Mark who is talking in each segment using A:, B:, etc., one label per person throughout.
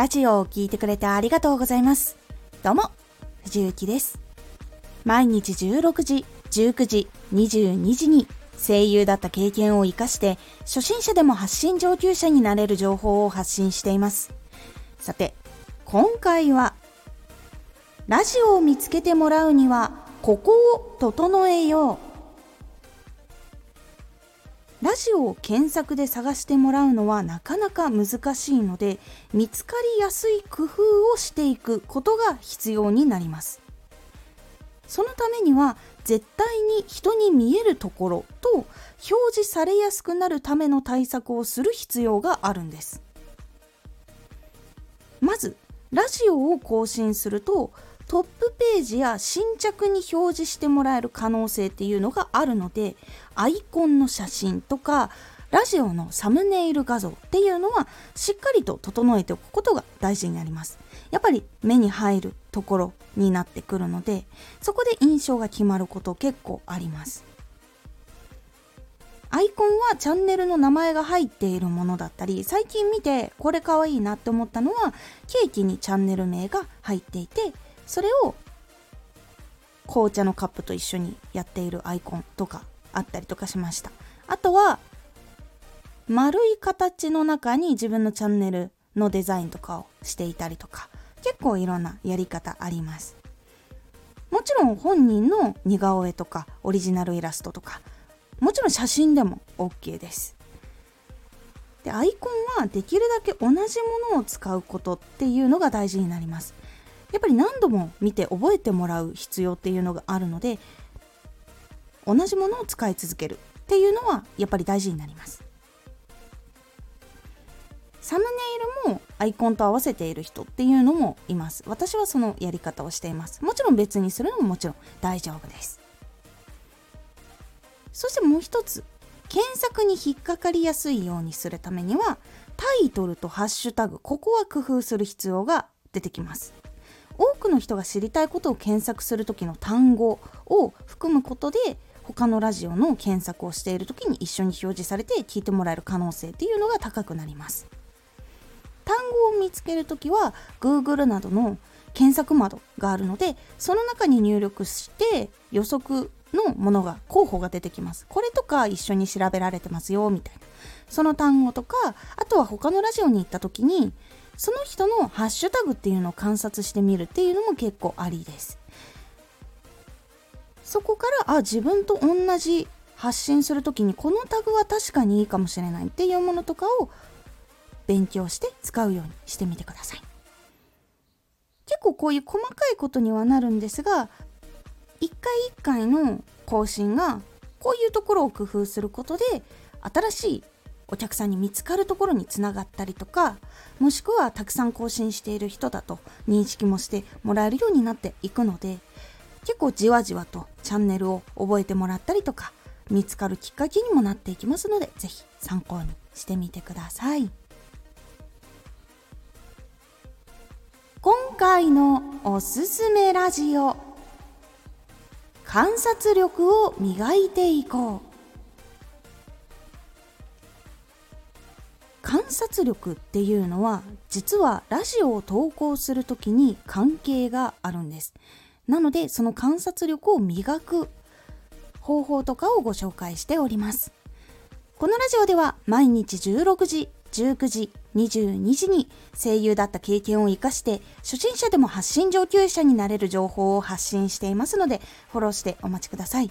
A: ラジオを聴いてくれてありがとうございます。どうも、藤幸です。毎日16時、19時、22時に声優だった経験を活かして初心者でも発信上級者になれる情報を発信しています。さて、今回はラジオを見つけてもらうにはここを整えようラジオを検索で探してもらうのはなかなか難しいので見つかりやすい工夫をしていくことが必要になります。そのためには絶対に人に見えるところと表示されやすくなるための対策をする必要があるんです。まずラジオを更新するとトップページや新着に表示してもらえる可能性っていうのがあるのでアイコンの写真とかラジオのサムネイル画像っていうのはしっかりと整えておくことが大事になります。やっぱり目に入るところになってくるのでそこで印象が決まること結構あります。アイコンはチャンネルの名前が入っているものだったり最近見てこれかわいいなって思ったのはケーキにチャンネル名が入っていてそれを紅茶のカップと一緒にやっているアイコンとかあったりとかしました。あとは丸い形の中に自分のチャンネルのデザインとかをしていたりとか結構いろんなやり方あります。もちろん本人の似顔絵とかオリジナルイラストとかもちろん写真でも OK です。でアイコンはできるだけ同じものを使うことっていうのが大事になります。やっぱり何度も見て覚えてもらう必要っていうのがあるので同じものを使い続けるっていうのはやっぱり大事になります。サムネイルもアイコンと合わせている人っていうのもいます。私はそのやり方をしています。もちろん別にするのももちろん大丈夫です。そしてもう一つ検索に引っかかりやすいようにするためにはタイトルとハッシュタグここは工夫する必要が出てきます。多くの人が知りたいことを検索する時の単語を含むことで他のラジオの検索をしている時に一緒に表示されて聞いてもらえる可能性っていうのが高くなります。単語を見つける時は Google などの検索窓があるのでその中に入力して予測のものが候補が出てきます。これとか一緒に調べられてますよみたいな。その単語とかあとは他のラジオに行った時にその人のハッシュタグっていうのを観察してみるっていうのも結構ありです。そこからあ自分と同じ発信する時にこのタグは確かにいいかもしれないっていうものとかを勉強して使うようにしてみてください。結構こういう細かいことにはなるんですが一回一回の更新がこういうところを工夫することで新しいお客さんに見つかるところにつながったりとかもしくはたくさん更新している人だと認識もしてもらえるようになっていくので結構じわじわとチャンネルを覚えてもらったりとか見つかるきっかけにもなっていきますので是非参考にしてみてください。今回のおすすめラジオ観察力を磨いていこう。観察力っていうのは実はラジオを投稿する時に関係があるんです。なのでその観察力を磨く方法とかをご紹介しております。このラジオでは毎日16時19時22時に声優だった経験を生かして初心者でも発信上級者になれる情報を発信していますのでフォローしてお待ちください。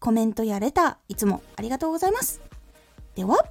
A: コメントやレター、いつもありがとうございます。では、